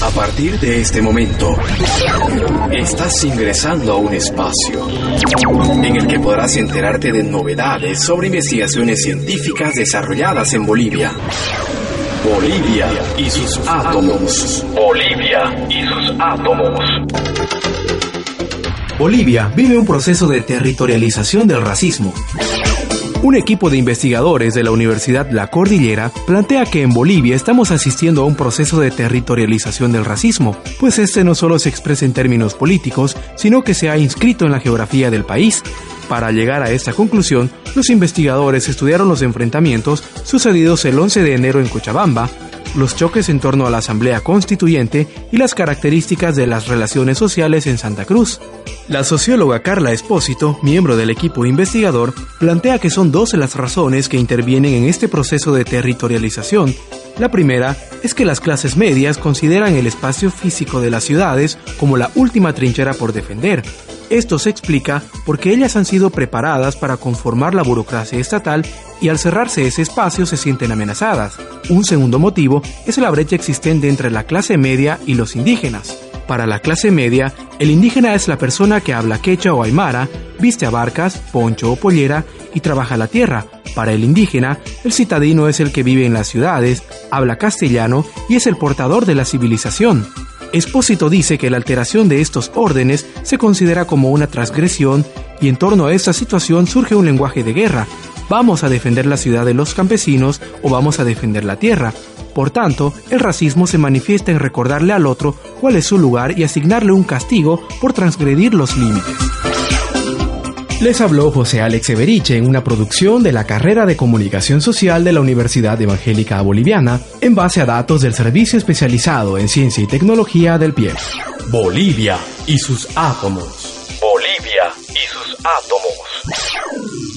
A partir de este momento, estás ingresando a un espacio en el que podrás enterarte de novedades sobre investigaciones científicas desarrolladas en Bolivia. Bolivia y sus átomos. Bolivia y sus átomos. Bolivia vive un proceso de territorialización del racismo. Un equipo de investigadores de la Universidad La Cordillera plantea que en Bolivia estamos asistiendo a un proceso de territorialización del racismo, pues este no solo se expresa en términos políticos, sino que se ha inscrito en la geografía del país. Para llegar a esta conclusión, los investigadores estudiaron los enfrentamientos sucedidos el 11 de enero en Cochabamba, los choques en torno a la Asamblea Constituyente y las características de las relaciones sociales en Santa Cruz. La socióloga Carla Espósito, miembro del equipo investigador, plantea que son dos las razones que intervienen en este proceso de territorialización. La primera es que las clases medias consideran el espacio físico de las ciudades como la última trinchera por defender. Esto se explica porque ellas han sido preparadas para conformar la burocracia estatal y al cerrarse ese espacio se sienten amenazadas. Un segundo motivo es la brecha existente entre la clase media y los indígenas. Para la clase media, el indígena es la persona que habla quechua o aymara, viste abarcas, poncho o pollera y trabaja la tierra. Para el indígena, el citadino es el que vive en las ciudades, habla castellano y es el portador de la civilización. Espósito dice que la alteración de estos órdenes se considera como una transgresión y en torno a esta situación surge un lenguaje de guerra. Vamos a defender la ciudad de los campesinos o vamos a defender la tierra. Por tanto, el racismo se manifiesta en recordarle al otro cuál es su lugar y asignarle un castigo por transgredir los límites. Les habló José Alex Everiche en una producción de la carrera de Comunicación Social de la Universidad Evangélica Boliviana en base a datos del Servicio Especializado en Ciencia y Tecnología del PIE. Bolivia y sus átomos. Bolivia y sus átomos.